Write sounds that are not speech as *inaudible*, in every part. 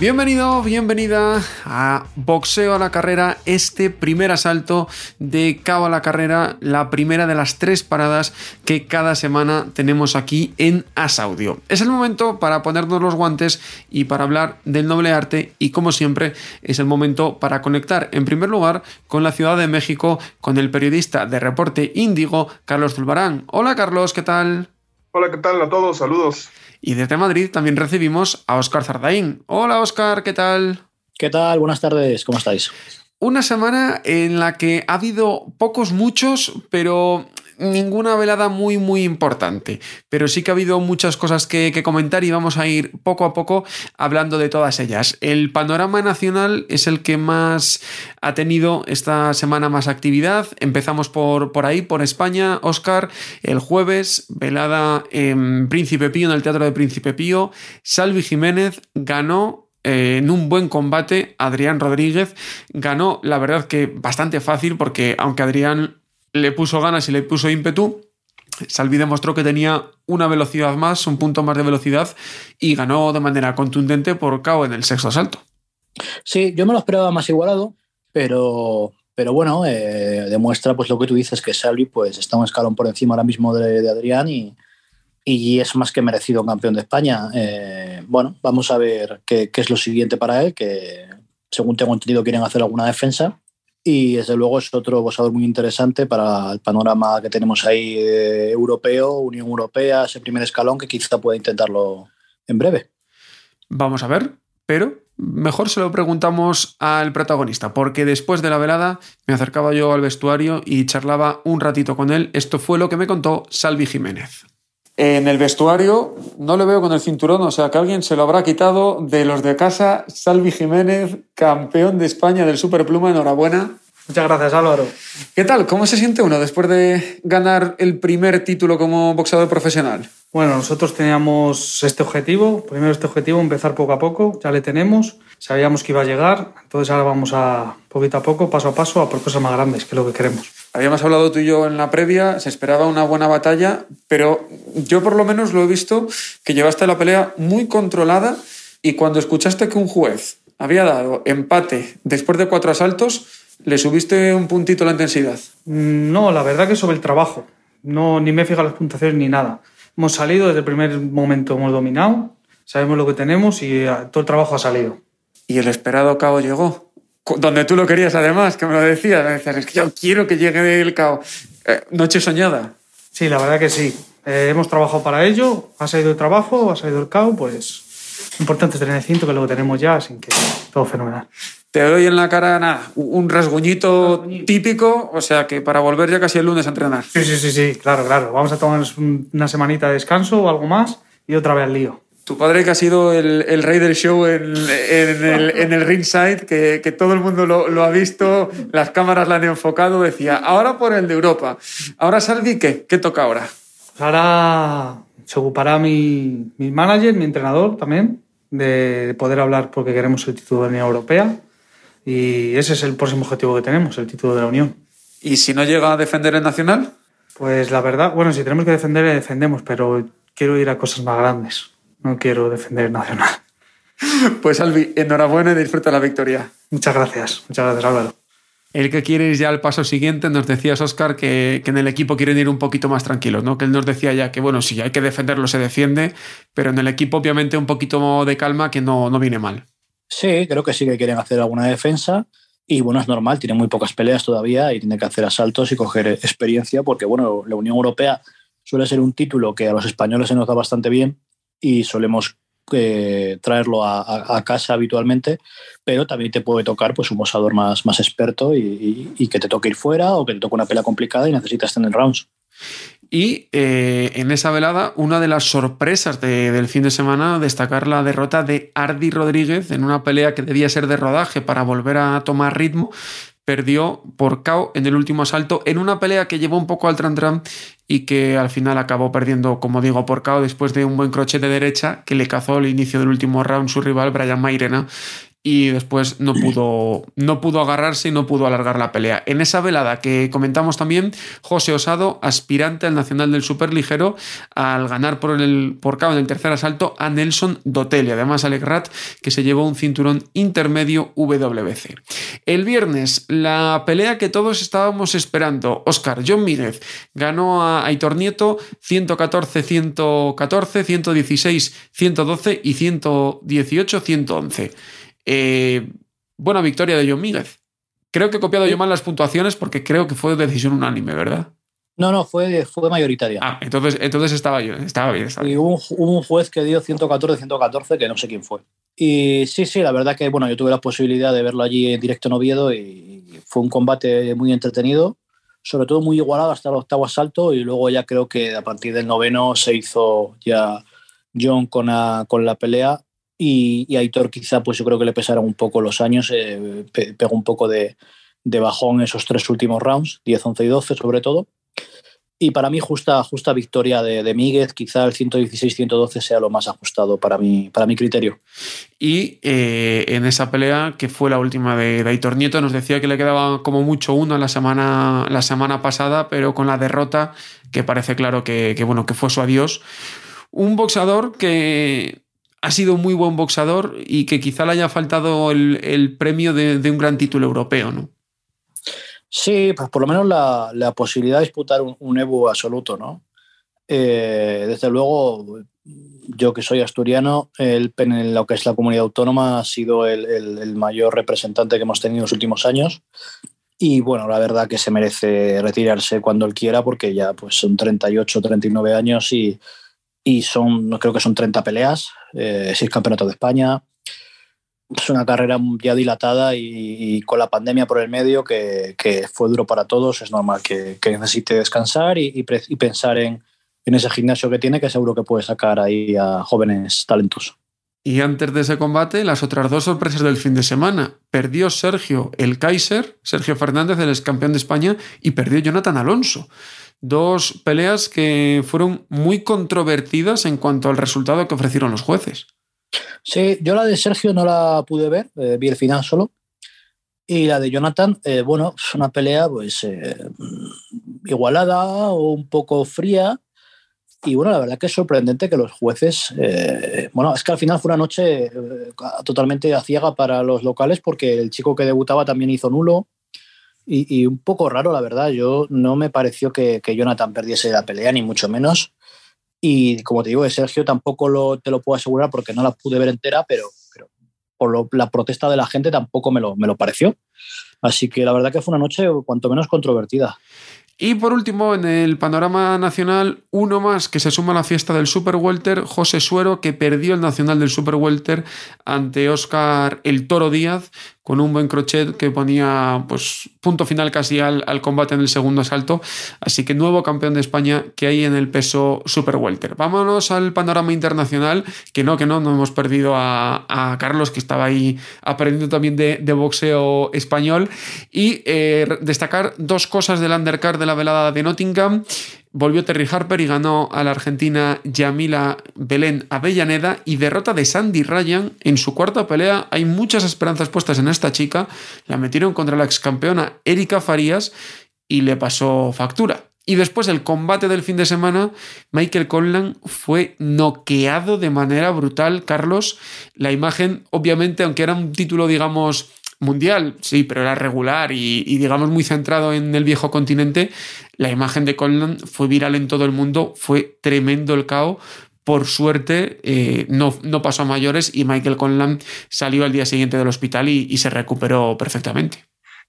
Bienvenido, bienvenida a Boxeo a la Carrera, este primer asalto de Cabo a la Carrera, la primera de las tres paradas que cada semana tenemos aquí en Asaudio. Es el momento para ponernos los guantes y para hablar del noble arte y como siempre es el momento para conectar en primer lugar con la Ciudad de México, con el periodista de Reporte Índigo, Carlos Zulbarán. Hola Carlos, ¿qué tal? Hola, ¿qué tal a todos? Saludos. Y desde Madrid también recibimos a Óscar Zardaín. Hola Óscar, ¿qué tal? ¿Qué tal? Buenas tardes, ¿cómo estáis? Una semana en la que ha habido pocos, muchos, pero ninguna velada muy, muy importante. Pero sí que ha habido muchas cosas que, que, comentar y vamos a ir poco a poco hablando de todas ellas. El panorama nacional es el que más ha tenido esta semana más actividad. Empezamos por, por ahí, por España. Oscar, el jueves, velada en Príncipe Pío, en el Teatro de Príncipe Pío. Salvi Jiménez ganó eh, en un buen combate, Adrián Rodríguez ganó, la verdad que bastante fácil, porque aunque Adrián le puso ganas y le puso ímpetu, Salvi demostró que tenía una velocidad más, un punto más de velocidad, y ganó de manera contundente por KO en el sexto asalto. Sí, yo me lo esperaba más igualado, pero, pero bueno, eh, demuestra pues lo que tú dices, que Salvi pues, está un escalón por encima ahora mismo de, de Adrián y, y es más que merecido campeón de España. Eh, bueno, vamos a ver qué, qué, es lo siguiente para él, que según tengo entendido quieren hacer alguna defensa. Y desde luego es otro boxeador muy interesante para el panorama que tenemos ahí eh, europeo, Unión Europea, ese primer escalón que quizá pueda intentarlo en breve. Vamos a ver, pero mejor se lo preguntamos al protagonista, porque después de la velada me acercaba yo al vestuario y charlaba un ratito con él. Esto fue lo que me contó Salvi Jiménez. En el vestuario no le veo con el cinturón, o sea que alguien se lo habrá quitado de los de casa. Salvi Jiménez, campeón de España del Superpluma, enhorabuena. Muchas gracias, Álvaro. ¿Qué tal? ¿Cómo se siente uno después de ganar el primer título como boxeador profesional? Bueno, nosotros teníamos este objetivo, primero este objetivo, empezar poco a poco, ya le tenemos, sabíamos que iba a llegar, entonces ahora vamos a poquito a poco, paso a paso, a por cosas más grandes, que es lo que queremos. Habíamos hablado tú y yo en la previa, se esperaba una buena batalla, pero yo por lo menos lo he visto que llevaste la pelea muy controlada y cuando escuchaste que un juez había dado empate después de cuatro asaltos, ¿le subiste un puntito la intensidad? No, la verdad que sobre el trabajo. No, ni me he fijado las puntuaciones ni nada. Hemos salido desde el primer momento, hemos dominado, sabemos lo que tenemos y todo el trabajo ha salido. ¿Y el esperado cabo llegó? donde tú lo querías además, que me lo decías, me decías, es que yo quiero que llegue el cao. Eh, noche soñada. Sí, la verdad que sí. Eh, hemos trabajado para ello, ha salido el trabajo, ha salido el cao, pues importante tener el cinto, que lo tenemos ya, así que todo fenomenal. Te doy en la cara nada, un rasguñito, rasguñito típico, o sea que para volver ya casi el lunes a entrenar. Sí, sí, sí, sí, claro, claro. Vamos a tomarnos una semanita de descanso o algo más y otra vez al lío. Tu padre que ha sido el, el rey del show en, en, el, en el ringside, que, que, todo el mundo lo, lo, ha visto, las cámaras la han enfocado, decía, ahora por el de Europa. Ahora Salvi, ¿qué? ¿Qué toca ahora? Ahora se ocupará mi, mi manager, mi entrenador también, de poder hablar porque queremos el título de la Unión Europea. Y ese es el próximo objetivo que tenemos, el título de la Unión. ¿Y si no llega a defender el Nacional? Pues la verdad, bueno, si tenemos que defender, defendemos, pero quiero ir a cosas más grandes no quiero defender el Nacional. *laughs* Pues Albi, enhorabuena y disfruta la victoria. Muchas gracias, muchas gracias Álvaro. El que quiere ir ya al paso siguiente, nos decías, Oscar, que, que, en el equipo quieren ir un poquito más tranquilos, ¿no? Que él nos decía ya que, bueno, si hay que defenderlo, se defiende, pero en el equipo, obviamente, un poquito de calma que no, no viene mal. Sí, creo que sí que quieren hacer alguna defensa. Y bueno, es normal, tiene muy pocas peleas todavía y tiene que hacer asaltos y coger experiencia, porque bueno, la Unión Europea suele ser un título que a los españoles se nos da bastante bien y solemos eh, traerlo a, casa habitualmente, pero también te puede tocar pues, un boxador más, más experto y, y, que te toque ir fuera o que te toque una pelea complicada y necesitas tener rounds. Y eh, en esa velada, una de las sorpresas del fin de semana, destacar la derrota de Ardi Rodríguez en una pelea que debía ser de rodaje para volver a tomar ritmo. Perdió por KO en el último asalto en una pelea que llevó un poco al tran y que al final acabó perdiendo, como digo, por KO después de un buen crochet de derecha que le cazó al inicio del último round su rival Brian Mairena y después no pudo, no pudo agarrarse y no pudo alargar la pelea. En esa velada que comentamos también, José Osado, aspirante al Nacional del Superligero, al ganar por el por cabo en el tercer asalto a Nelson Dotel además Alec Rat, que se llevó un cinturón intermedio WBC. El viernes, la pelea que todos estábamos esperando, Oscar John Mírez ganó a Aitor Nieto 114-114, 116-112 y 118-111. Eh, buena victoria de John Míguez. Creo que he copiado yo mal las puntuaciones porque creo que fue decisión unánime, ¿verdad? No, no, fue, fue mayoritaria. Ah, entonces, entonces estaba yo, estaba bien. Y hubo un, juez que dio 114-114, que no sé quién fue. Y sí, sí, la verdad que bueno, yo tuve la posibilidad de verlo allí en directo en Oviedo y fue un combate muy entretenido, sobre todo muy igualado hasta el octavo asalto y luego ya creo que a partir del noveno se hizo ya John con con la pelea y, y, Aitor quizá pues yo creo que le pesaron un poco los años, eh, pegó un poco de, de, bajón esos tres últimos rounds, 10, 11 y 12 sobre todo. Y para mí justa, justa victoria de, de Míguez, quizá el 116-112 sea lo más ajustado para mi, para mi criterio. Y eh, en esa pelea, que fue la última de, de, Aitor Nieto, nos decía que le quedaba como mucho uno la semana, la semana pasada, pero con la derrota, que parece claro que, bueno, que fue su adiós. Un boxeador que ha sido un muy buen boxador y que quizá le haya faltado el, premio de, un gran título europeo, ¿no? Sí, pues por lo menos la, posibilidad de disputar un, Evo absoluto, ¿no? Eh, desde luego, yo que soy asturiano, el, en lo que es la comunidad autónoma ha sido el, mayor representante que hemos tenido en los últimos años. Y bueno, la verdad que se merece retirarse cuando él quiera porque ya pues son 38, 39 años y, y son, creo que son 30 peleas, eh, 6 campeonatos de España. Es una carrera ya dilatada y, con la pandemia por el medio, que, que, fue duro para todos, es normal que, que necesite descansar y, y pensar en, en, ese gimnasio que tiene, que seguro que puede sacar ahí a jóvenes talentosos. Y antes de ese combate, las otras dos sorpresas del fin de semana. Perdió Sergio el Kaiser, Sergio Fernández, el ex campeón de España, y perdió Jonathan Alonso. Dos peleas que fueron muy controvertidas en cuanto al resultado que ofrecieron los jueces. Sí, yo la de Sergio no la pude ver, eh, vi el final solo. Y la de Jonathan, eh, bueno, es una pelea pues eh, igualada o un poco fría. Y bueno, la verdad que es sorprendente que los jueces, eh, bueno, es que al final fue una noche eh, totalmente a ciega para los locales porque el chico que debutaba también hizo nulo y, un poco raro, la verdad. Yo no me pareció que, Jonathan perdiese la pelea, ni mucho menos. Y como te digo, de Sergio tampoco lo, te lo puedo asegurar porque no la pude ver entera, pero, por la protesta de la gente tampoco me lo, me lo pareció. Así que la verdad que fue una noche cuanto menos controvertida. Y por último, en el panorama nacional, uno más que se suma a la fiesta del Super Welter, José Suero, que perdió el nacional del Super Welter ante Oscar El Toro Díaz, con un buen crochet que ponía pues, punto final casi al, al, combate en el segundo asalto. Así que nuevo campeón de España que hay en el peso Super Welter. Vámonos al panorama internacional, que no, que no, no hemos perdido a, a Carlos, que estaba ahí aprendiendo también de, de boxeo español. Y eh, destacar dos cosas del undercard de la velada de Nottingham. Volvió Terry Harper y ganó a la argentina Yamila Belén Avellaneda y derrota de Sandy Ryan en su cuarta pelea. Hay muchas esperanzas puestas en esta chica. La metieron contra la ex campeona Erika Farías y le pasó factura. Y después del combate del fin de semana, Michael Conlan fue noqueado de manera brutal. Carlos, la imagen, obviamente, aunque era un título, digamos, mundial, sí, pero era regular y, digamos muy centrado en el viejo continente, la imagen de Conlan fue viral en todo el mundo, fue tremendo el caos. Por suerte, eh, no, no, pasó a mayores y Michael Conlan salió al día siguiente del hospital y, y se recuperó perfectamente.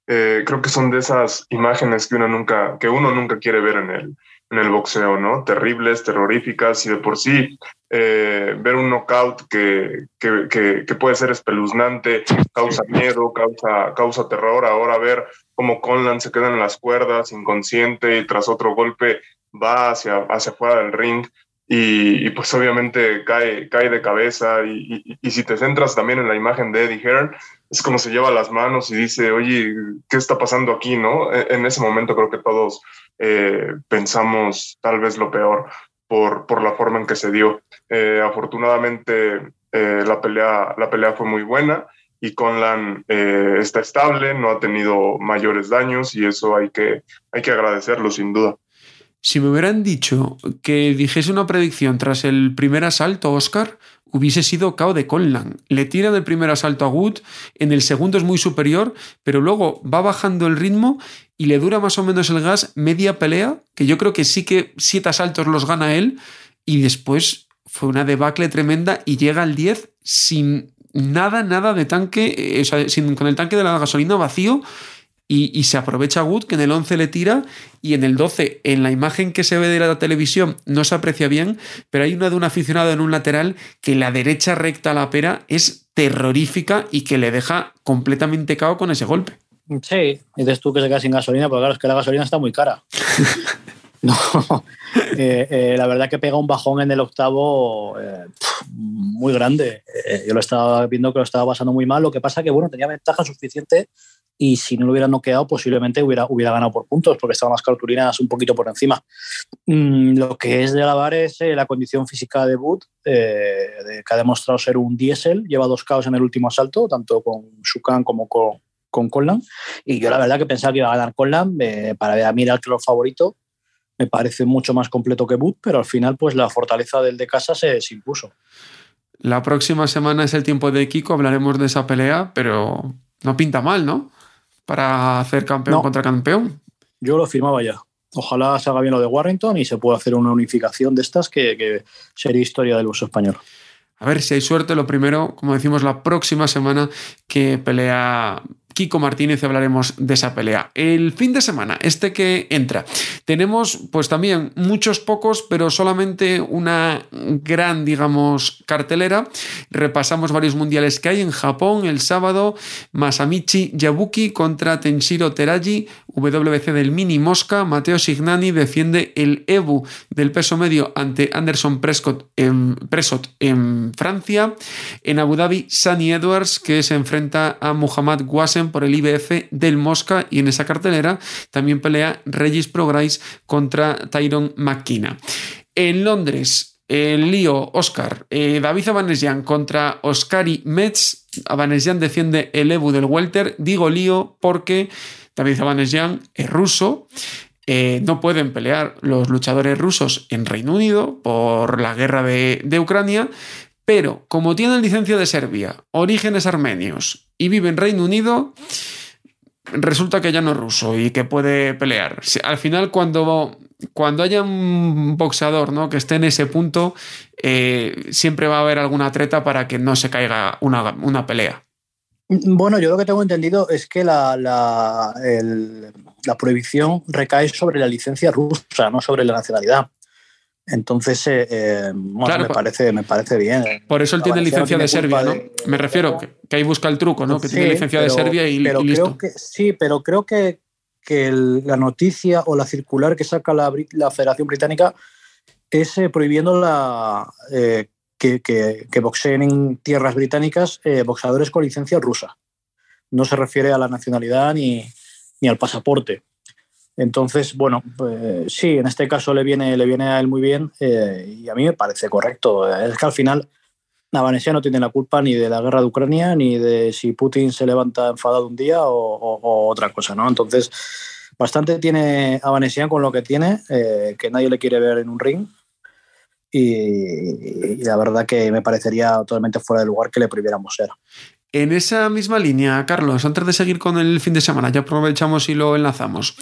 Eh, creo que son de esas imágenes que uno nunca, que uno nunca quiere ver en el, en el boxeo, ¿no? Terribles, terroríficas y de por sí eh, ver un knockout que, que, que, que, puede ser espeluznante, causa miedo, causa, causa terror. Ahora ver cómo Conlan se queda en las cuerdas, inconsciente y tras otro golpe va hacia, hacia afuera del ring y, pues obviamente cae, cae de cabeza y, y, si te centras también en la imagen de Eddie Hearn, es como se lleva las manos y dice, oye, ¿qué está pasando aquí? ¿no? E, en ese momento creo que todos eh, pensamos tal vez lo peor por, por la forma en que se dio. Eh, afortunadamente eh, la, pelea, la pelea fue muy buena y Conlan está estable, no ha tenido mayores daños y eso hay que, hay que agradecerlo sin duda. Si me hubieran dicho que dijese una predicción tras el primer asalto, Oscar, hubiese sido KO de Conlan. Le tira del primer asalto a Wood, en el segundo es muy superior, pero luego va bajando el ritmo y le dura más o menos el gas media pelea, que yo creo que sí que siete asaltos los gana él, y después fue una debacle tremenda y llega al 10 sin nada, nada de tanque, eh, o sea, sin, con el tanque de la gasolina vacío y, se aprovecha Wood, que en el 11 le tira, y en el 12, en la imagen que se ve de la televisión, no se aprecia bien, pero hay una de un aficionado en un lateral que la derecha recta a la pera es terrorífica y que le deja completamente cao con ese golpe. Sí, dices tú que se queda sin gasolina, porque claro, es que la gasolina está muy cara. *laughs* no, eh, eh, la verdad que pega un bajón en el octavo eh, muy grande. yo lo estaba viendo que lo estaba pasando muy mal. Lo que pasa que, bueno, tenía ventaja suficiente y si no lo hubiera noqueado posiblemente hubiera, hubiera ganado por puntos porque estaba más cartulinas un poquito por encima. Mm, lo que es de alabar es eh, la condición física de Wood, eh, que ha demostrado ser un diésel, lleva dos caos en el último asalto, tanto con Shukan como con, con Conlan. Y yo la verdad que pensaba que iba a ganar Conlan, eh, para mí era el favorito, me parece mucho más completo que Wood, pero al final pues la fortaleza del de casa se, se impuso. La próxima semana es el tiempo de Kiko, hablaremos de esa pelea, pero no pinta mal, ¿no? Para hacer campeón contra campeón. Yo lo firmaba ya. Ojalá se haga bien lo de Warrington y se pueda hacer una unificación de estas que, que sería historia del uso español. A ver si hay suerte. Lo primero, como decimos, la próxima semana que pelea Kiko Martínez hablaremos de esa pelea. El fin de semana, este que entra, tenemos pues también muchos pocos, pero solamente una gran, digamos, cartelera. Repasamos varios mundiales que hay en Japón el sábado, Masamichi Yabuki contra Tenshiro Teraji, WBC del Mini Mosca, Mateo Signani defiende el EBU del peso medio ante Anderson Prescott en, Francia. En Abu Dhabi, Sunny Edwards que se enfrenta a Muhammad Por el IBF del Mosca y en esa cartelera también pelea Regis Prograis contra Tyron McKenna. En Londres, el lío Oscar, eh, David Abanesian contra Oscari Metz. Abanesian defiende el EBU del Welter. Digo lío porque David Zabanesian es ruso. Eh, no pueden pelear los luchadores rusos en Reino Unido por la guerra de, Ucrania, pero como tienen licencia de Serbia, orígenes armenios y vive en Reino Unido, resulta que ya no es ruso y que puede pelear. Al final, cuando, cuando haya un boxeador ¿no? que esté en ese punto, eh, siempre va a haber alguna treta para que no se caiga una pelea. Bueno, yo lo que tengo entendido es que la, la, prohibición recae sobre la licencia rusa, no sobre la nacionalidad. Entonces, eh, eh, me, parece, me parece bien. Por eso él tiene licencia de Serbia, ¿no? Me refiero, que, ahí busca el truco, ¿no? Que tiene licencia de Serbia y, listo. que, sí, pero creo que, la noticia o la circular que saca la, Federación Británica es eh, prohibiendo la, que, boxeen en tierras británicas eh, boxeadores con licencia rusa. No se refiere a la nacionalidad ni, al pasaporte. Entonces, bueno, pues, sí, en este caso le viene, le viene a él muy bien eh, y a mí me parece correcto. Es que al final Navanesia no tiene la culpa ni de la guerra de Ucrania ni de si Putin se levanta enfadado un día o, otra cosa, ¿no? Entonces, bastante tiene Avanesian con lo que tiene, eh, que nadie le quiere ver en un ring y, la verdad que me parecería totalmente fuera de lugar que le prohibiéramos ser. En esa misma línea, Carlos, antes de seguir con el fin de semana, ya aprovechamos y lo enlazamos.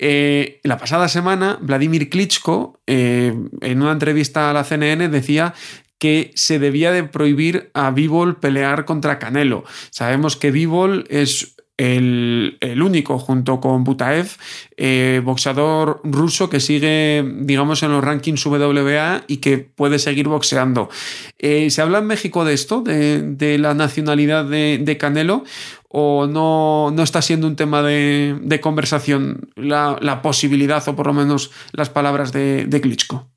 Eh, la pasada semana, Vladimir Klitschko, eh, en una entrevista a la CNN, decía que se debía de prohibir a Bivol pelear contra Canelo. Sabemos que Bivol es el, único, junto con Butaev, eh, boxeador ruso que sigue, digamos, en los rankings WBA y que puede seguir boxeando. Eh, ¿Se habla en México de esto, de, la nacionalidad de, Canelo? o no, no está siendo un tema de, de conversación la, la, posibilidad o por lo menos las palabras de, de Klitschko?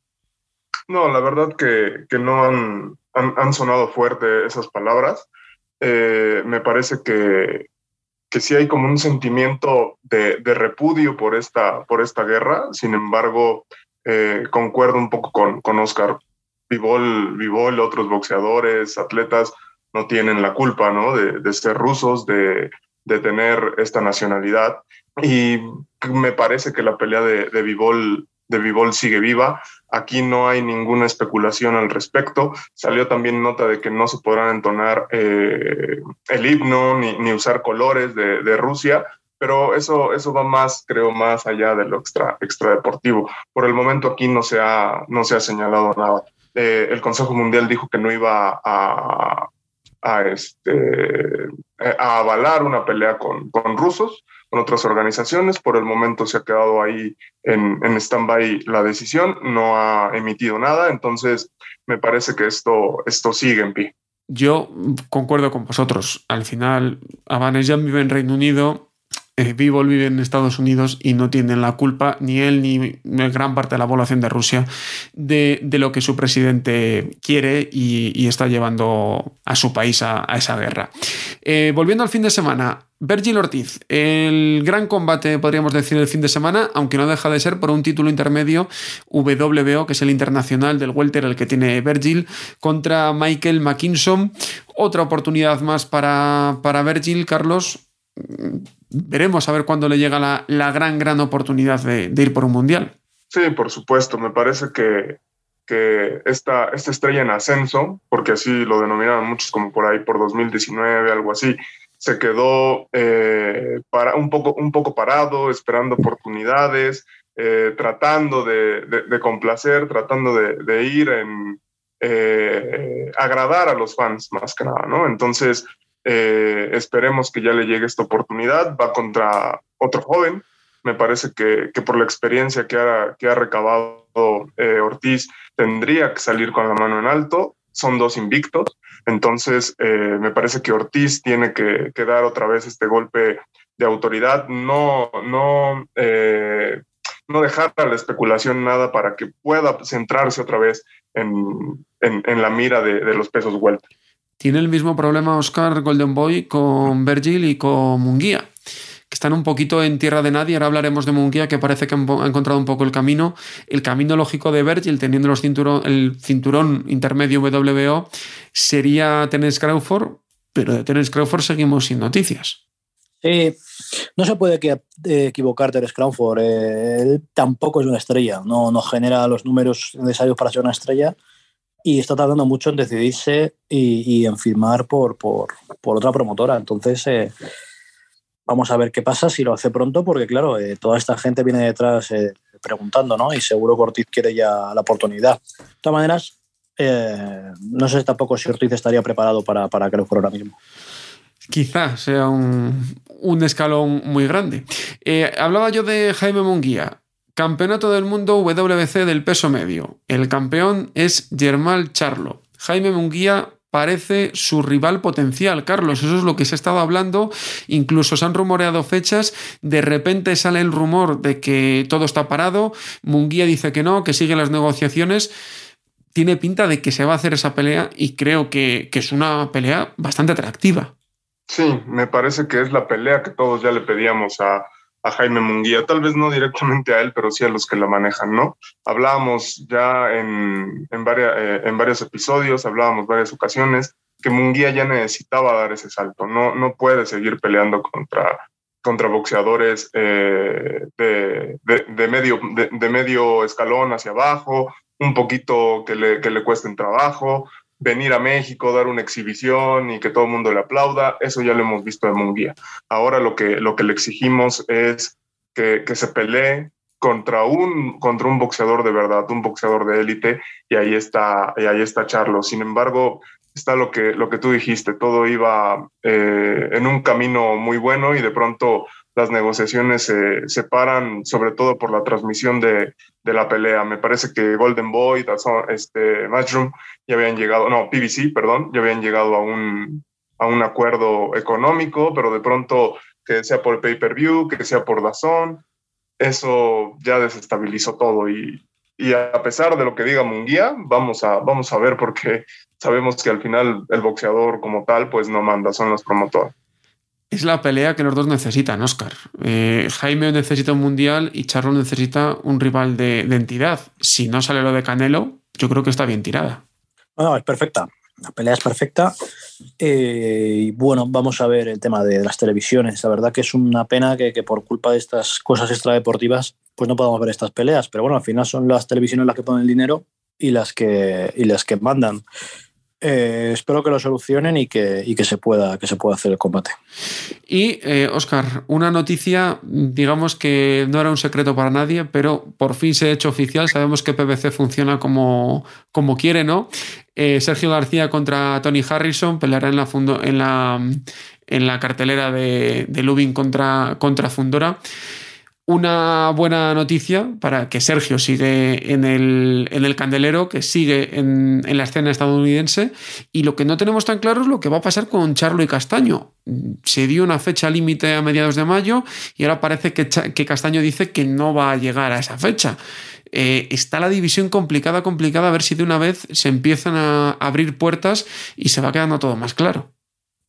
No, la verdad que, que no han, han, han, sonado fuerte esas palabras. Eh, me parece que, que sí hay como un sentimiento de, de, repudio por esta, por esta guerra. Sin embargo, eh, concuerdo un poco con, con Oscar. Vivol, Vivol, otros boxeadores, atletas, no tienen la culpa ¿no? de, de ser rusos, de, de, tener esta nacionalidad. Y me parece que la pelea de, de Vivol de Vivol sigue viva. Aquí no hay ninguna especulación al respecto. Salió también nota de que no se podrán entonar eh, el himno ni, ni, usar colores de, Rusia, pero eso, eso va más, creo, más allá de lo extra, extra deportivo. Por el momento aquí no se ha, no se ha señalado nada. Eh, el Consejo Mundial dijo que no iba a, a, este, a avalar una pelea con, con rusos, con otras organizaciones. Por el momento se ha quedado ahí en, en stand-by la decisión, no ha emitido nada, entonces me parece que esto, esto sigue en pie. Yo concuerdo con vosotros. Al final, Abanejan vive en Reino Unido, eh, Vivol vive en Estados Unidos y no tienen la culpa, ni él ni gran parte de la población de Rusia, de, lo que su presidente quiere y, está llevando a su país a, a esa guerra. Eh, volviendo al fin de semana, Virgil Ortiz, el gran combate, podríamos decir, el fin de semana, aunque no deja de ser por un título intermedio WBO, que es el internacional del Welter, el que tiene Virgil, contra Michael McKinson. Otra oportunidad más para, para Virgil, Carlos veremos a ver cuándo le llega la, la gran, gran oportunidad de, ir por un mundial. Sí, por supuesto. Me parece que, que esta, esta estrella en ascenso, porque así lo denominaron muchos como por ahí por 2019, algo así, se quedó eh, para, un, poco, un poco parado, esperando oportunidades, eh, tratando de, complacer, tratando de, ir en eh, agradar a los fans más que nada, ¿no? Entonces, eh, esperemos que ya le llegue esta oportunidad. Va contra otro joven. Me parece que, que por la experiencia que ha, que ha recabado eh, Ortiz, tendría que salir con la mano en alto. Son dos invictos. Entonces, eh, me parece que Ortiz tiene que, dar otra vez este golpe de autoridad. No, no, no dejar a la especulación nada para que pueda centrarse otra vez en, en, en la mira de, de los pesos vuelta. Tiene el mismo problema Oscar Golden Boy con Virgil y con Munguía, que están un poquito en tierra de nadie. Ahora hablaremos de Munguía, que parece que ha encontrado un poco el camino. El camino lógico de Virgil, teniendo los cinturón, el cinturón intermedio WBO, sería Terence Crawford, pero de Terence Crawford seguimos sin noticias. No se puede equivocar Terence Crawford. Eh, él tampoco es una estrella, no, no genera los números necesarios para ser una estrella y está tardando mucho en decidirse y, en firmar por, por, por, otra promotora. Entonces, eh, vamos a ver qué pasa si lo hace pronto, porque claro, eh, toda esta gente viene detrás eh, preguntando, ¿no? Y seguro que Ortiz quiere ya la oportunidad. De todas maneras, no sé tampoco si Ortiz estaría preparado para, para que lo fuera ahora mismo. Quizá sea un, un escalón muy grande. Hablaba yo de Jaime Munguía. Campeonato del Mundo WBC del peso medio. El campeón es Germán Charlo. Jaime Munguía parece su rival potencial, Carlos. Eso es lo que se ha estado hablando. Incluso se han rumoreado fechas. De repente sale el rumor de que todo está parado. Munguía dice que no, que sigue las negociaciones. Tiene pinta de que se va a hacer esa pelea y creo que es una pelea bastante atractiva. Sí, me parece que es la pelea que todos ya le pedíamos a, a Jaime Munguía, tal vez no directamente a él, pero sí a los que la manejan, ¿no? Hablábamos ya en, en, eh, en varios episodios, hablábamos varias ocasiones, que Munguía ya necesitaba dar ese salto, no, no puede seguir peleando contra, contra boxeadores eh, de, de, medio, de, medio escalón hacia abajo, un poquito que le, que le cuesten trabajo, venir a México, dar una exhibición y que todo el mundo le aplauda, eso ya lo hemos visto de Munguía. Ahora lo que, lo que le exigimos es que, que se pelee contra un, contra un boxeador de verdad, un boxeador de élite, y ahí está, y ahí está Charlo. Sin embargo, está lo que, lo que tú dijiste, todo iba eh, en un camino muy bueno y de pronto las negociaciones se separan, sobre todo por la transmisión de, de, la pelea. Me parece que Golden Boy, este, Matchroom, ya habían llegado, no, PBC, perdón, ya habían llegado a un, a un acuerdo económico, pero de pronto que sea por pay-per-view, que sea por Dazón, eso ya desestabilizó todo y, y a pesar de lo que diga Munguía, vamos a, vamos a ver porque sabemos que al final el boxeador como tal pues no manda, son los promotores. Es la pelea que los dos necesitan, Oscar. Eh, Jaime necesita un mundial y Charlo necesita un rival de, entidad. Si no sale lo de Canelo, yo creo que está bien tirada. No, es perfecta. La pelea es perfecta. Eh, y bueno, vamos a ver el tema de las televisiones. La verdad que es una pena que, que, por culpa de estas cosas extradeportivas, pues no podamos ver estas peleas. Pero bueno, al final son las televisiones las que ponen el dinero y las que, y las que mandan. Eh, espero que lo solucionen y que, se pueda, que se pueda hacer el combate. Y, eh, Oscar, una noticia, digamos que no era un secreto para nadie, pero por fin se ha hecho oficial. Sabemos que PBC funciona como, como quiere, ¿no? Eh, Sergio García contra Tony Harrison peleará en la, cartelera de, Lubin contra Fundora una buena noticia para que Sergio sigue en el, en el candelero, que sigue en, en, la escena estadounidense. Y lo que no tenemos tan claro es lo que va a pasar con Charlo y Castaño. Se dio una fecha límite a mediados de mayo y ahora parece que, que, Castaño dice que no va a llegar a esa fecha. Eh, está la división complicada, complicada, a ver si de una vez se empiezan a abrir puertas y se va quedando todo más claro.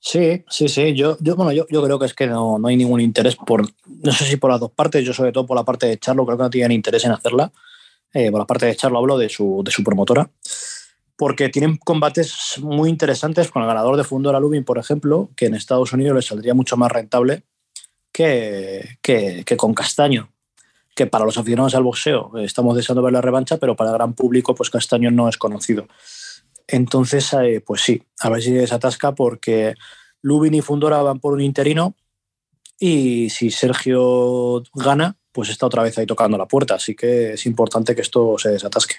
Sí, sí, sí. Yo, yo, bueno, yo, yo creo que es que no, no, hay ningún interés por, no sé si por las dos partes, yo sobre todo por la parte de Charlo, creo que no tienen interés en hacerla. Eh, por la parte de Charlo hablo de su, de su promotora, porque tienen combates muy interesantes con el ganador de Fundora Lubin, por ejemplo, que en Estados Unidos les saldría mucho más rentable que, que, que con Castaño que para los aficionados al boxeo estamos deseando ver la revancha, pero para el gran público, pues Castaño no es conocido. Entonces, eh, pues sí, a ver si desatasca porque Lubin y Fundora van por un interino y si Sergio gana, pues está otra vez ahí tocando la puerta. Así que es importante que esto se desatasque.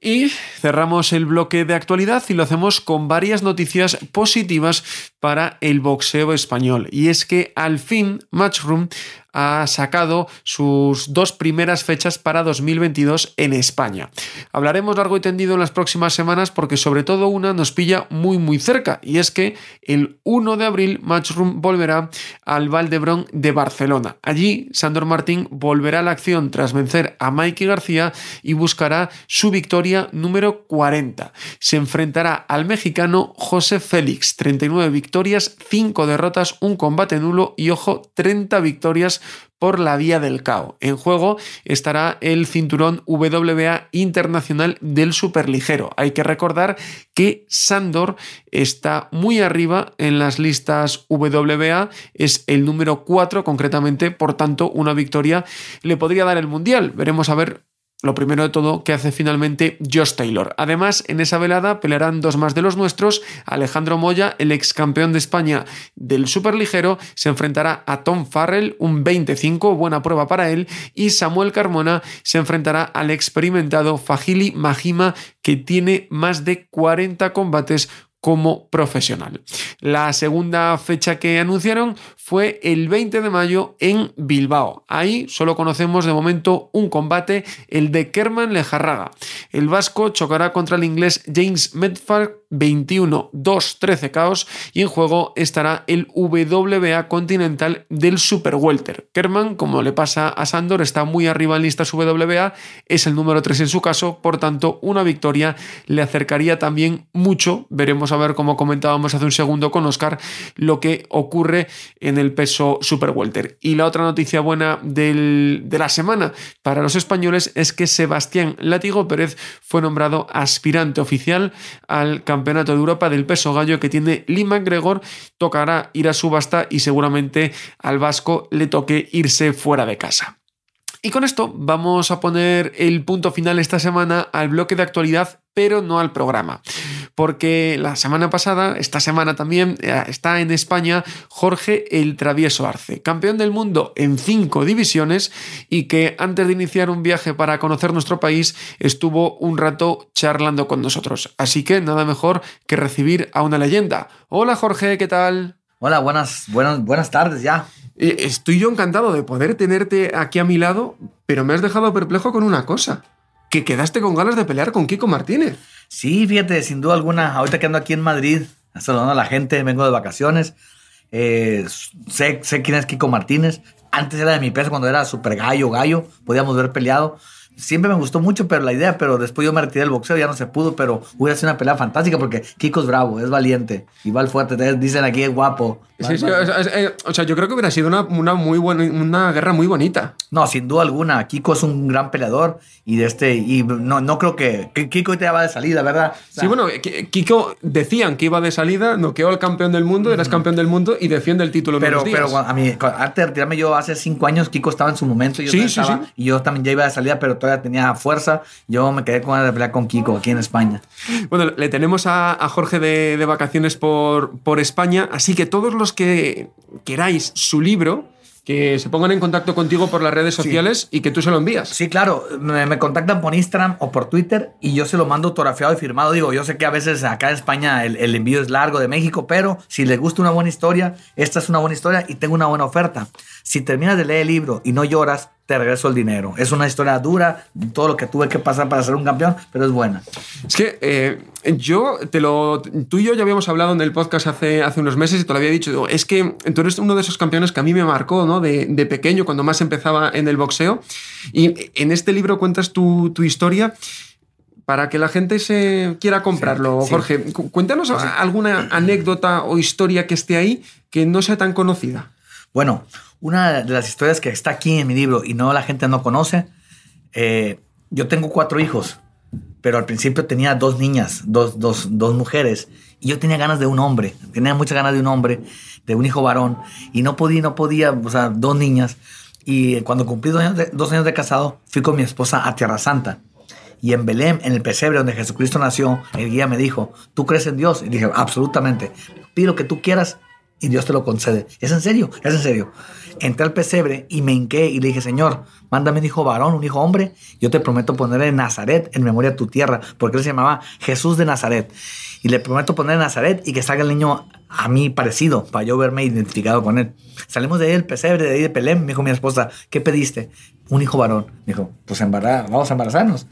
Y cerramos el bloque de actualidad y lo hacemos con varias noticias positivas para el boxeo español. Y es que al fin Matchroom ha sacado sus dos primeras fechas para 2022 en España. Hablaremos largo y tendido en las próximas semanas porque sobre todo una nos pilla muy muy cerca y es que el 1 de abril Matchroom volverá al Valdebrón de Barcelona. Allí Sandor Martín volverá a la acción tras vencer a Mikey García y buscará su victoria número 40. Se enfrentará al mexicano José Félix, 39 victorias, 5 derrotas, un combate nulo y ojo, 30 victorias por la vía del cao. En juego estará el cinturón WBA internacional del superligero. Hay que recordar que Sandor está muy arriba en las listas WBA, es el número 4 concretamente, por tanto una victoria le podría dar el mundial. Veremos a ver lo primero de todo que hace finalmente Josh Taylor. Además, en esa velada pelearán dos más de los nuestros. Alejandro Moya, el ex campeón de España del superligero, se enfrentará a Tom Farrell, un 25, buena prueba para él. Y Samuel Carmona se enfrentará al experimentado Fajili Majima, que tiene más de 40 combates como profesional. La segunda fecha que anunciaron fue el 20 de mayo en Bilbao. Ahí solo conocemos de momento un combate, el de Kerman Lejarraga. El vasco chocará contra el inglés James Medford 21, 2, 13 caos y en juego estará el WBA Continental del Super Welter. Kerman, como le pasa a Sandor, está muy arriba en listas WBA, es el número 3 en su caso, por tanto una victoria le acercaría también mucho. Veremos a ver, como comentábamos hace un segundo con Oscar, lo que ocurre en el peso Super Welter. Y la otra noticia buena de la semana para los españoles es que Sebastián Látigo Pérez fue nombrado aspirante oficial al Campeonato de Europa del peso gallo que tiene Lima Gregor. Tocará ir a subasta y seguramente al vasco le toque irse fuera de casa. Y con esto vamos a poner el punto final esta semana al bloque de actualidad, pero no al programa. Porque la semana pasada, esta semana también, eh, está en España Jorge el Travieso Arce, campeón del mundo en cinco divisiones y que antes de iniciar un viaje para conocer nuestro país estuvo un rato charlando con nosotros. Así que nada mejor que recibir a una leyenda. Hola Jorge, ¿qué tal? Hola, buenas, buenas, buenas tardes ya. Estoy yo encantado de poder tenerte aquí a mi lado, pero me has dejado perplejo con una cosa. Que quedaste con ganas de pelear con Kiko Martínez. Sí, fíjate, sin duda alguna. Ahorita que ando aquí en Madrid, saludando a la gente, vengo de vacaciones. Eh, sé, sé quién es Kiko Martínez. Antes era de mi peso cuando era super gallo, gallo. Podíamos ver peleado siempre me gustó mucho pero la idea, pero después yo me retiré del boxeo, ya no se pudo, pero hubiera sido una pelea fantástica porque Kiko es bravo, es valiente, y va fuerte, dicen aquí es guapo. Sí, sí, o, sea, yo creo que hubiera sido una, una, muy buena, una guerra muy bonita. No, sin duda alguna, Kiko es un gran peleador y de este, y no, no creo que, Kiko te va de salida, ¿verdad? sí, bueno, Kiko decían que iba de salida, noqueó al campeón del mundo, eras campeón del mundo y defiende el título pero. Pero a mí, antes de retirarme yo hace cinco años, Kiko estaba en su momento y yo, sí, sí, sí. y yo también ya iba de salida, pero tenía fuerza. Yo me quedé con ganas de pelear con Kiko aquí en España. Bueno, le tenemos a, Jorge de, vacaciones por, por España, así que todos los que queráis su libro, que se pongan en contacto contigo por las redes sociales y que tú se lo envías. Sí, claro, me, contactan por Instagram o por Twitter y yo se lo mando autografiado y firmado. Digo, yo sé que a veces acá en España el, el, envío es largo de México, pero si les gusta una buena historia, esta es una buena historia y tengo una buena oferta. Si terminas de leer el libro y no lloras, te regreso el dinero. Es una historia dura, todo lo que tuve que pasar para ser un campeón, pero es buena. Es que eh, yo te lo. Tú y yo ya habíamos hablado en el podcast hace, hace unos meses y te lo había dicho. Es que tú eres uno de esos campeones que a mí me marcó, ¿no? De, pequeño, cuando más empezaba en el boxeo. Y en este libro cuentas tu, historia para que la gente se quiera comprarlo. Jorge, cuéntanos alguna anécdota o historia que esté ahí que no sea tan conocida. Bueno, una de las historias que está aquí en mi libro y no la gente no conoce, eh, yo tengo cuatro hijos, pero al principio tenía dos niñas, dos, dos, dos, mujeres, y yo tenía ganas de un hombre, tenía muchas ganas de un hombre, de un hijo varón, y no podía, no podía, o sea, dos niñas. Y cuando cumplí dos años de, dos años de casado, fui con mi esposa a Tierra Santa. Y en Belén, en el pesebre donde Jesucristo nació, el guía me dijo, ¿tú crees en Dios? Y dije, absolutamente. Pide lo que tú quieras y Dios te lo concede. Es en serio, es en serio. Entré al pesebre y me hinqué y le dije, Señor, mándame un hijo varón, un hijo hombre. Yo te prometo ponerle Nazaret en memoria de tu tierra, porque él se llamaba Jesús de Nazaret. Y le prometo poner Nazaret y que salga el niño a mí parecido, para yo verme identificado con él. Salimos de ahí del pesebre, de ahí de Pelém, me dijo mi esposa, ¿qué pediste? Un hijo varón. Me dijo, pues vamos a embarazarnos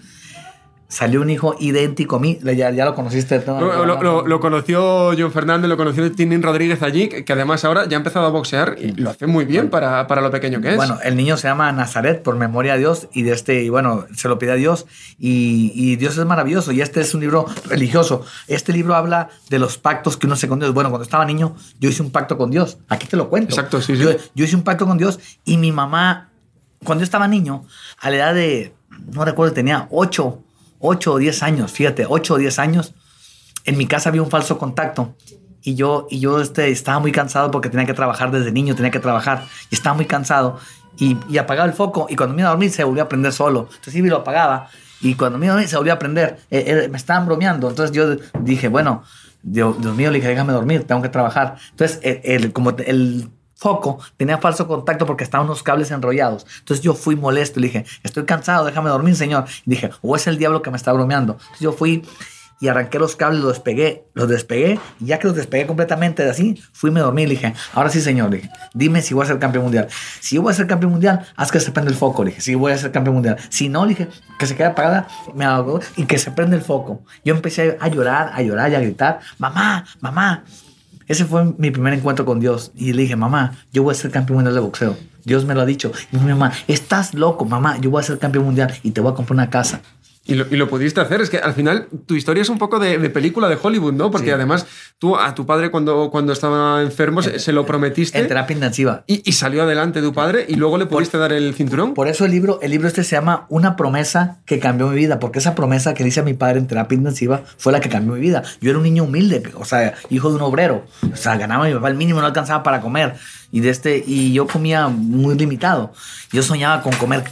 salió un hijo idéntico a mí. Ya, ya lo conociste. Lo, lo, conoció John Fernández, lo conoció Tinin Rodríguez allí, que además ahora ya ha empezado a boxear y lo hace muy bien para, para, lo pequeño que es. Bueno, el niño se llama Nazaret por memoria a Dios y de este, y bueno, se lo pide a Dios y, y, Dios es maravilloso y este es un libro religioso. Este libro habla de los pactos que uno hace con Dios. Bueno, cuando estaba niño, yo hice un pacto con Dios. Aquí te lo cuento. Exacto, sí, sí. Yo, yo hice un pacto con Dios y mi mamá, cuando yo estaba niño, a la edad de, no recuerdo, tenía 8 8 o 10 años, fíjate, 8 o 10 años, en mi casa había un falso contacto. Y yo, y yo este, estaba muy cansado porque tenía que trabajar desde niño, tenía que trabajar. Y estaba muy cansado. Y, y apagaba el foco. Y cuando me iba a dormir se volvía a prender solo. Entonces sí lo apagaba. Y cuando me iba a dormir se volvía a prender. Eh, eh, me estaban bromeando. Entonces yo dije, bueno, Dios, mío, le dije, déjame dormir, tengo que trabajar. Entonces, el, como el foco tenía falso contacto porque estaban unos cables enrollados. Entonces yo fui molesto y le dije, estoy cansado, déjame dormir, señor. Y dije, o es el diablo que me está bromeando. Entonces yo fui y arranqué los cables, los despegué, los despegué, y ya que los despegué completamente de así, fui me dormí y le dije, ahora sí, señor, le dije, dime si voy a ser campeón mundial. Si voy a ser campeón mundial, haz que se prenda el foco, le dije, si voy a ser campeón mundial. Si no, le dije, que se quede apagada me hago, y que se prenda el foco. Yo empecé a llorar, a llorar y a gritar, mamá, mamá. Ese fue mi primer encuentro con Dios. Y le dije, mamá, yo voy a ser campeón mundial de boxeo. Dios me lo ha dicho. Y mi mamá, estás loco, mamá, yo voy a ser campeón mundial y te voy a comprar una casa. Y lo, pudiste hacer. Es que al final tu historia es un poco de, película de Hollywood, ¿no? Porque además tú a tu padre cuando, cuando estaba enfermo se, lo prometiste. En terapia intensiva. Y, salió adelante tu padre y luego le pudiste dar el cinturón. Por eso el libro, el libro este se llama Una promesa que cambió mi vida. Porque esa promesa que dice a mi padre en terapia intensiva fue la que cambió mi vida. Yo era un niño humilde, o sea, hijo de un obrero. O sea, ganaba mi papá el mínimo, no alcanzaba para comer y de este y yo comía muy limitado. Yo soñaba con comer,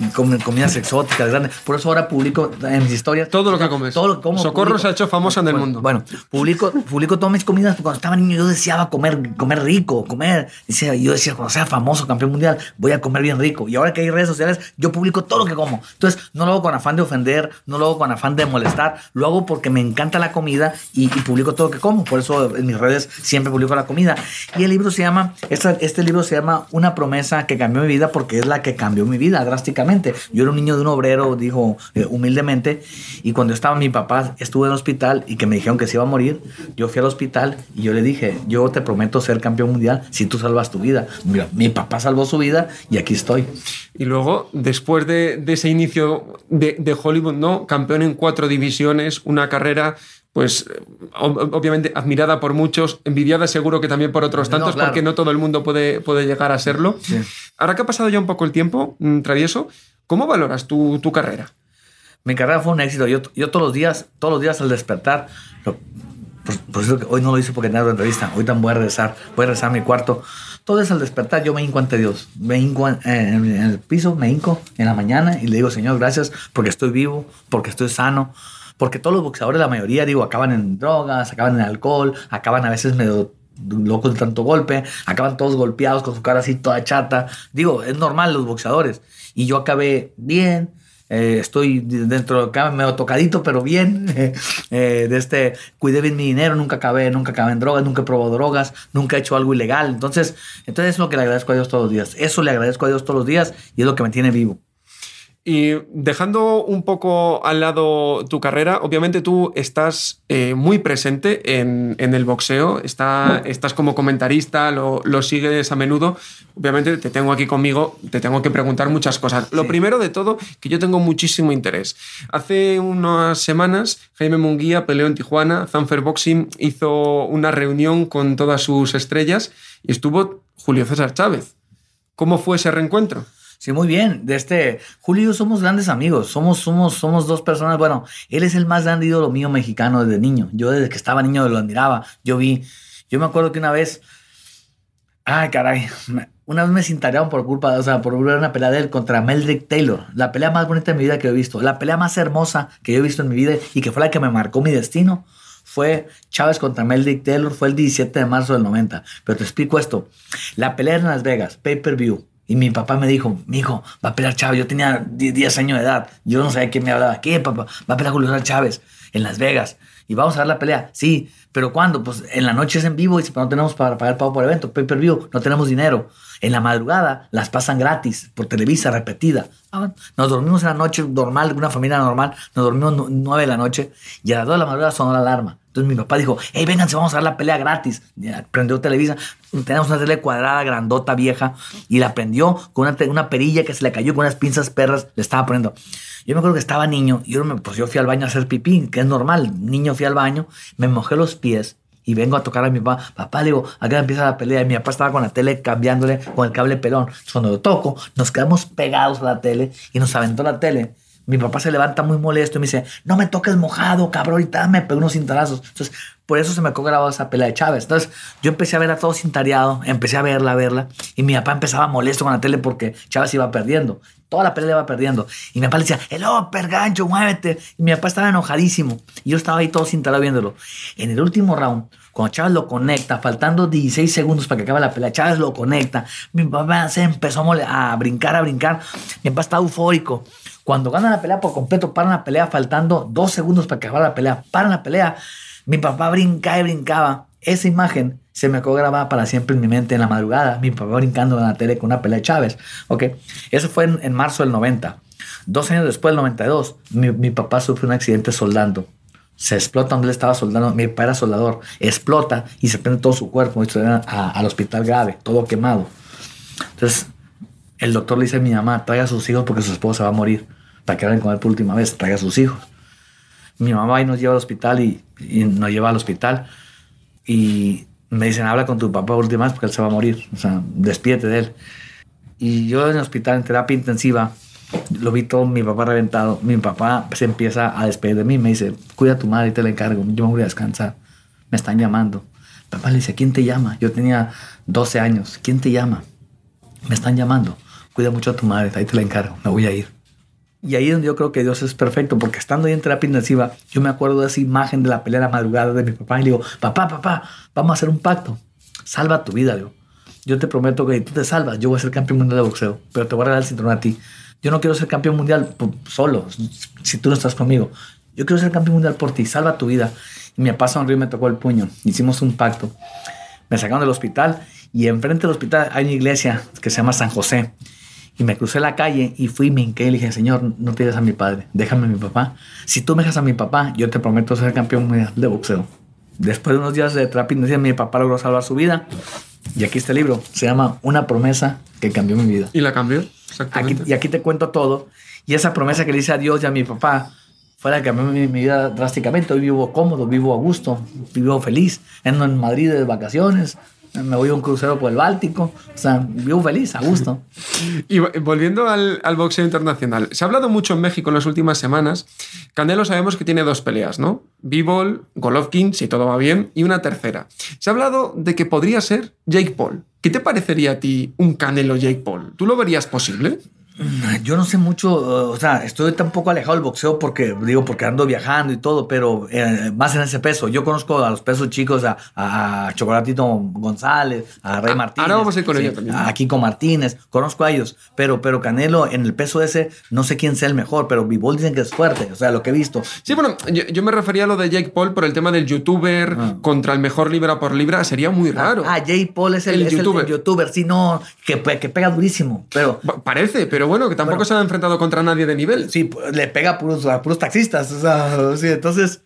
comidas exóticas grandes. Por eso ahora publico en mis historias todo lo que comes. Todo lo que como. Socorro se ha hecho famosa en el mundo. Bueno, publico, publico todas mis comidas. Cuando estaba niño yo deseaba comer, comer rico, comer. Decía, yo decía, cuando sea famoso, campeón mundial, voy a comer bien rico. Y ahora que hay redes sociales, yo publico todo lo que como. Entonces, no lo hago con afán de ofender, no lo hago con afán de molestar. Lo hago porque me encanta la comida y, publico todo lo que como. Por eso en mis redes siempre publico la comida. Y el libro se llama, este, este libro libro se llama Una promesa que cambió mi vida porque es la que cambió mi vida drásticamente. Yo era un niño de un obrero, dijo eh, humildemente, y cuando estaba mi papá, estuve en el hospital y que me dijeron que se iba a morir, yo fui al hospital y yo le dije, yo te prometo ser campeón mundial si tú salvas tu vida. Mira, mi papá salvó su vida y aquí estoy. Y luego, después de, de ese inicio de, de Hollywood, ¿no? Campeón en cuatro divisiones, una carrera pues ob- obviamente admirada por muchos, envidiada seguro que también por otros No, tantos, claro. porque no todo el mundo puede, puede llegar a serlo. Sí. Ahora que ha pasado ya un poco el tiempo, mm, Travieso, ¿cómo valoras tu, tu carrera? Mi carrera fue un éxito. Yo, yo todos los días, todos los días al despertar, lo- por, por eso que hoy no lo hice porque tenía otra entrevista. Hoy también voy a regresar, voy a regresar a mi cuarto. Todo es al despertar, yo me hinco ante Dios. Me hinco en el piso, me hinco en la mañana y le digo, Señor, gracias porque estoy vivo, porque estoy sano. Porque todos los boxeadores, la mayoría, digo, acaban en drogas, acaban en alcohol, acaban a veces medio locos de tanto golpe, acaban todos golpeados con su cara así toda chata. Digo, es normal los boxeadores. Y yo acabé bien, eh, estoy dentro de acá medio tocadito, pero bien. *laughs* Eh, de este, cuidé bien mi dinero, nunca acabé, nunca acabé en drogas, nunca he probado drogas, nunca he hecho algo ilegal. Entonces, entonces es lo que le agradezco a Dios todos los días. Eso le agradezco a Dios todos los días y es lo que me tiene vivo. Y dejando un poco al lado tu carrera, obviamente tú estás eh, muy presente en, en el boxeo, está, estás como comentarista, lo, lo sigues a menudo. Obviamente te tengo aquí conmigo, te tengo que preguntar muchas cosas. Lo Sí. primero de todo, que yo tengo muchísimo interés. Hace unas semanas, Jaime Munguía peleó en Tijuana, Zanfer Boxing hizo una reunión con todas sus estrellas y estuvo Julio César Chávez. ¿Cómo fue ese reencuentro? Sí, muy bien. De este, Julio y yo somos grandes amigos. Somos, somos, somos dos personas. Bueno, él es el más grande ídolo mío mexicano desde niño. Yo desde que estaba niño lo admiraba. Yo vi, yo me acuerdo que una vez, ay, caray, una vez me cintarearon por culpa, o sea, por una pelea de él contra Meldrick Taylor. La pelea más bonita de mi vida que he visto. La pelea más hermosa que yo he visto en mi vida y que fue la que me marcó mi destino. Fue Chávez contra Meldrick Taylor, fue el 17 de marzo del 90. Pero te explico esto. La pelea en Las Vegas, pay-per-view. Y mi papá me dijo, mi hijo, va a pelear Chávez. Yo tenía 10 10 años de edad. Yo no sabía quién me hablaba. ¿Qué, papá? Va a pelear Julio Chávez en Las Vegas. Y vamos a ver la pelea. Sí, pero ¿cuándo? Pues en la noche es en vivo y no tenemos para pagar pago por evento, pay per view, no tenemos dinero. En la madrugada las pasan gratis por Televisa, repetida. Ah. Nos dormimos en la noche normal, una familia normal, nos dormimos nu- nueve de la noche y a las dos de la madrugada sonó la alarma. Entonces mi papá dijo, hey, vénganse, vamos a ver la pelea gratis. Ya, prendió Televisa, tenemos una tele cuadrada, grandota, vieja, y la prendió con una perilla que se le cayó con unas pinzas perras, le estaba poniendo. Yo me acuerdo que estaba niño, y yo, me- pues yo fui al baño a hacer pipí, que es normal, niño fui al baño, me mojé los pies, y vengo a tocar a mi papá. Papá, le digo, acá empieza la pelea. Y mi papá estaba con la tele cambiándole con el cable pelón. Entonces, cuando lo toco, nos quedamos pegados a la tele y nos aventó la tele. Mi papá se levanta muy molesto y me dice, no me toques mojado, cabrón, ahorita me pegó unos cintarazos. Entonces, por eso se me quedó grabada esa pelea de Chávez. Entonces, yo empecé a verla todo cintareado, empecé a verla, a verla, y mi papá empezaba molesto con la tele porque Chávez iba perdiendo. Toda la pelea iba perdiendo. Y mi papá le decía, el upper, gancho, muévete. Y mi papá estaba enojadísimo. Y yo estaba ahí todo cintareado viéndolo. En el último round, cuando Chávez lo conecta, faltando 16 segundos para que acabe la pelea, Chávez lo conecta. Mi papá se empezó a, a brincar, a brincar. Mi papá estaba eufórico. Cuando gana la pelea por completo, paran la pelea, faltando dos segundos para que acabe la pelea. Paran la pelea. Mi papá brincaba y brincaba. Esa imagen se me quedó grabada para siempre en mi mente en la madrugada. Mi papá brincando en la tele con una pelea de Chávez. Ok, eso fue en, en marzo del 90. Dos años después, del 92, mi, mi papá sufre un accidente soldando. Se explota donde él estaba soldando. Mi papá era soldador. Explota y se prende todo su cuerpo y se a- al hospital grave, todo quemado. Entonces, el doctor le dice a mi mamá, traiga a sus hijos porque su esposa va a morir. Para que con él por última vez, traiga a sus hijos. Mi mamá y nos lleva al hospital y, y nos lleva al hospital. Y me dicen, habla con tu papá por última vez porque él se va a morir. O sea, despídete de él. Y yo en el hospital, en terapia intensiva, lo vi todo, mi papá reventado. Mi papá se empieza a despedir de mí. Me dice, cuida a tu madre y te la encargo. Yo me voy a descansar. Me están llamando. Papá le dice, ¿quién te llama? Yo tenía 12 años. ¿Quién te llama? Me están llamando. Cuida mucho a tu madre. Ahí te la encargo. Me voy a ir. Y ahí es donde yo creo que Dios es perfecto, porque estando ahí en terapia intensiva, yo me acuerdo de esa imagen de la pelea de la madrugada de mi papá y le digo, papá, papá, vamos a hacer un pacto. Salva tu vida, le digo. Yo te prometo que tú te salvas, yo voy a ser campeón mundial de boxeo, pero te voy a regalar el cinturón a ti. Yo no quiero ser campeón mundial por- solo, si tú no estás conmigo. Yo quiero ser campeón mundial por ti, salva tu vida. Y mi papá sonrió y me tocó el puño. Hicimos un pacto. Me sacaron del hospital y enfrente del hospital hay una iglesia que se llama San José. Y me crucé la calle y fui me hinqué y le dije, Señor, no te a mi padre, déjame a mi papá. Si tú me dejas a mi papá, yo te prometo ser campeón mundial de boxeo. Después de unos días de terapia mi papá logró salvar su vida. Y aquí está el libro, se llama Una promesa que cambió mi vida. ¿Y la cambió? Exactamente. y aquí te cuento todo. Y esa promesa que le hice a Dios y a mi papá fue la que cambió mi, vida drásticamente. Hoy vivo cómodo, vivo a gusto, vivo feliz. Ando en Madrid de vacaciones, me voy a un crucero por el Báltico. O sea, vivo feliz, a gusto. *laughs* y volviendo al, al, boxeo internacional, se ha hablado mucho en México en las últimas semanas. Canelo sabemos que tiene dos peleas, ¿no? B-Ball, Golovkin, si todo va bien, y una tercera. Se ha hablado de que podría ser Jake Paul. ¿Qué te parecería a ti un Canelo Jake Paul? ¿Tú lo verías posible? Yo no sé mucho, o sea, estoy tan poco alejado del boxeo porque, digo, porque ando viajando y todo, pero eh, más en ese peso. Yo conozco a los pesos chicos, a, a Chocolatito González, a Rey ah, Martínez. Ahora vamos a ir con ellos también. A Kiko Martínez, conozco a ellos, pero, pero Canelo en el peso ese, no sé quién sea el mejor, pero Bivol dicen que es fuerte, o sea, lo que he visto. Sí, bueno, yo, me refería a lo de Jake Paul por el tema del youtuber ah. contra el mejor libra por libra, sería muy ah, raro. Ah, Jake Paul es el, youtuber. youtuber, sí, no, que, que pega durísimo, pero... Parece, pero bueno, que tampoco se ha enfrentado contra nadie de nivel. Sí, le pega a puros, puros taxistas. O sea, *laughs* sí, entonces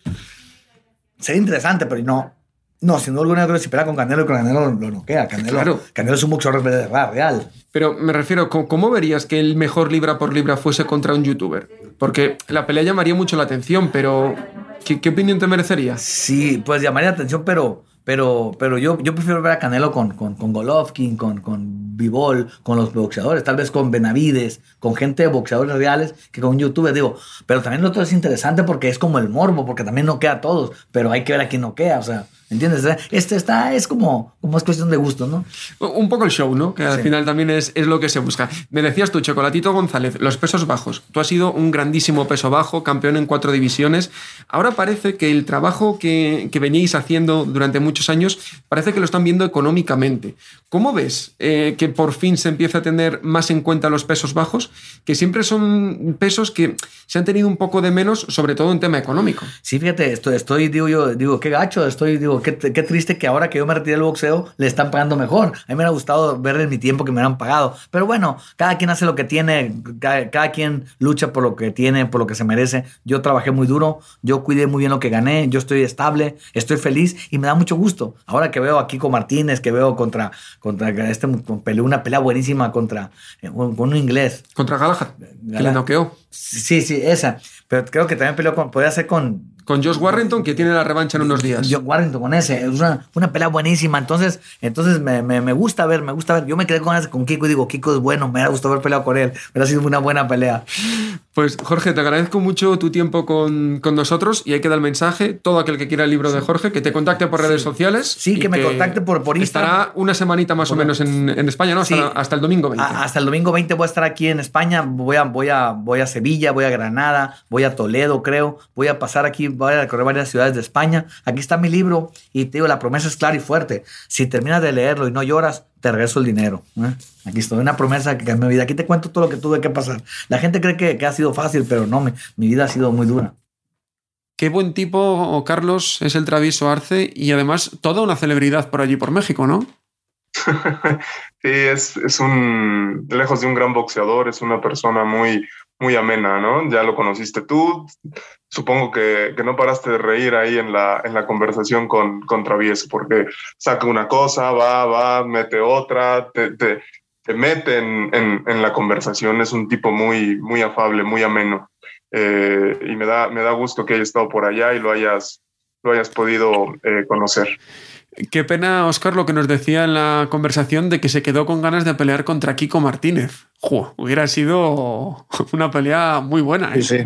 sería interesante, pero no. No, sin duda alguna, si pega con Canelo, con Canelo lo noquea. Canelo, claro. Canelo es un boxeador real. Pero me refiero, ¿cómo verías que el mejor libra por libra fuese contra un youtuber? Porque la pelea llamaría mucho la atención, pero ¿qué, qué opinión te merecería? Sí, pues llamaría la atención, pero pero, pero yo, yo prefiero ver a Canelo con, con, Golovkin, con, con Bivol, con los boxeadores, tal vez con Benavides, con gente de boxeadores reales que con YouTube, digo. Pero también lo otro es interesante porque es como el morbo, porque también no queda a todos, pero hay que ver a quién no queda, o sea. ¿Entiendes? Este está, es como, como es cuestión de gusto, ¿no? Un poco el show, ¿no? Que al final también es, es, lo que se busca. Me decías tú, Chocolatito González, los pesos bajos. Tú has sido un grandísimo peso bajo, campeón en cuatro divisiones. Ahora parece que el trabajo que, que veníais haciendo durante muchos años, parece que lo están viendo económicamente. ¿Cómo ves eh, que por fin se empieza a tener más en cuenta los pesos bajos? Que siempre son pesos que se han tenido un poco de menos, sobre todo en tema económico. Sí, fíjate, estoy, estoy digo yo, digo, qué gacho, estoy, digo, qué, triste que ahora que yo me retiré del boxeo le están pagando mejor. A mí me hubiera gustado ver en mi tiempo que me hubieran pagado. Pero bueno, cada quien hace lo que tiene, cada, quien lucha por lo que tiene, por lo que se merece. Yo trabajé muy duro, yo cuidé muy bien lo que gané, yo estoy estable, estoy feliz y me da mucho gusto. Ahora que veo a Kiko Martínez, que veo contra, contra este, peleó una pelea buenísima contra eh, con un inglés. Contra Galahad, que le noqueó. Sí, sí, esa. Pero creo que también peleó con, podría ser con, con Josh Warrington, que tiene la revancha en unos días. Josh Warrington con ese. Es una, una pelea buenísima. Entonces, entonces me, me, me, gusta ver, me gusta ver. Yo me quedé con, ese, con Kiko y digo, Kiko es bueno, me ha gustado haber peleado con él. Me ha sido una buena pelea. Pues Jorge, te agradezco mucho tu tiempo con, con nosotros y ahí queda el mensaje. Todo aquel que quiera el libro de Jorge, que te contacte por redes sociales. Sí, que me contacte por, por Instagram. Estará una semanita más o menos en, en España, ¿no? Hasta, hasta, el domingo 20. hasta el domingo 20 voy a estar aquí en España. Voy a, voy, a, voy a Sevilla, voy a Granada, voy a Toledo, creo. Voy a pasar aquí, voy a recorrer varias ciudades de España. Aquí está mi libro y te digo, la promesa es clara y fuerte. Si terminas de leerlo y no lloras, te regreso el dinero. ¿eh? Aquí estoy, una promesa que cambió mi vida. Aquí te cuento todo lo que tuve que pasar. La gente cree que, ha sido fácil, pero no, mi, mi vida ha sido muy dura. Qué buen tipo, Carlos, es el travieso Arce y además toda una celebridad por allí, por México, ¿no? *laughs* sí, es, es, un, lejos de un gran boxeador, es una persona muy, muy amena, ¿no? Ya lo conociste tú, supongo que, que, no paraste de reír ahí en la, en la conversación con, con Travieso, porque saca una cosa, va, va, mete otra, te, te, te mete en, en, la conversación, es un tipo muy, muy afable, muy ameno, eh, y me da, me da gusto que haya estado por allá y lo hayas, lo hayas podido eh, conocer. Qué pena, Oscar, lo que nos decía en la conversación de que se quedó con ganas de pelear contra Kiko Martínez. hubiera sido *laughs* una pelea muy buena. ¿eh? Sí, sí.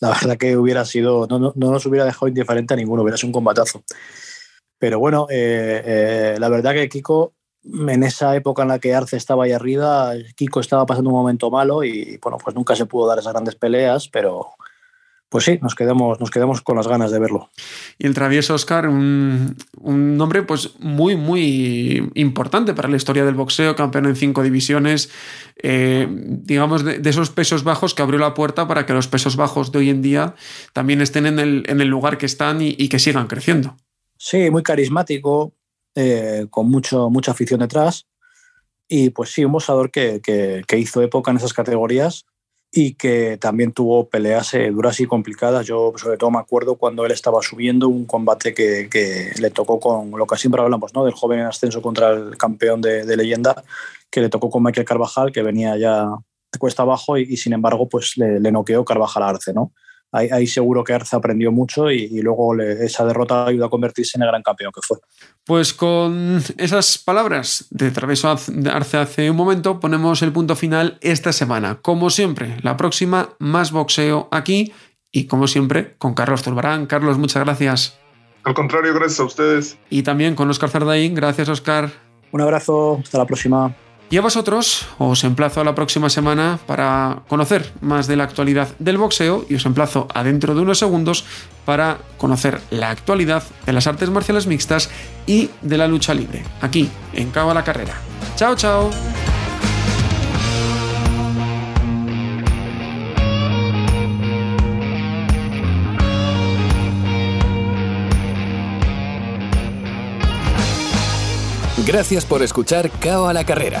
La verdad que hubiera sido, no, no, nos hubiera dejado indiferente a ninguno, hubiera sido un combatazo. Pero bueno, eh, eh, la verdad que Kiko, en esa época en la que Arce estaba ahí arriba, Kiko estaba pasando un momento malo y bueno, pues nunca se pudo dar esas grandes peleas, pero, pues sí, nos quedamos, nos quedamos con las ganas de verlo. Y el travieso Oscar, un, nombre pues muy, muy importante para la historia del boxeo, campeón en cinco divisiones, eh, digamos, de, esos pesos bajos que abrió la puerta para que los pesos bajos de hoy en día también estén en el, en el lugar que están y, que sigan creciendo. Sí, muy carismático, eh, con mucho, mucha afición detrás. Y pues sí, un boxeador que, que, hizo época en esas categorías y que también tuvo peleas eh, duras y complicadas. Yo sobre todo me acuerdo cuando él estaba subiendo un combate que, le tocó con lo que siempre hablamos, ¿no? del joven en ascenso contra el campeón de, leyenda, que le tocó con Michael Carvajal, que venía ya de cuesta abajo y, sin embargo pues le, le noqueó Carvajal Arce. ¿no? Ahí, seguro que Arce aprendió mucho y, luego esa derrota ayudó a convertirse en el gran campeón que fue. Pues con esas palabras de Traveso Arce hace un momento, ponemos el punto final esta semana. Como siempre, la próxima, más boxeo aquí y como siempre, con Carlos Turbarán. Carlos, muchas gracias. Al contrario, gracias a ustedes. Y también con Oscar Zardaín. Gracias, Oscar. Un abrazo, hasta la próxima. Y a vosotros os emplazo a la próxima semana para conocer más de la actualidad del boxeo y os emplazo a dentro de unos segundos para conocer la actualidad de las artes marciales mixtas y de la lucha libre, aquí en Cabo a la Carrera. Chao, chao. Gracias por escuchar Cao a la Carrera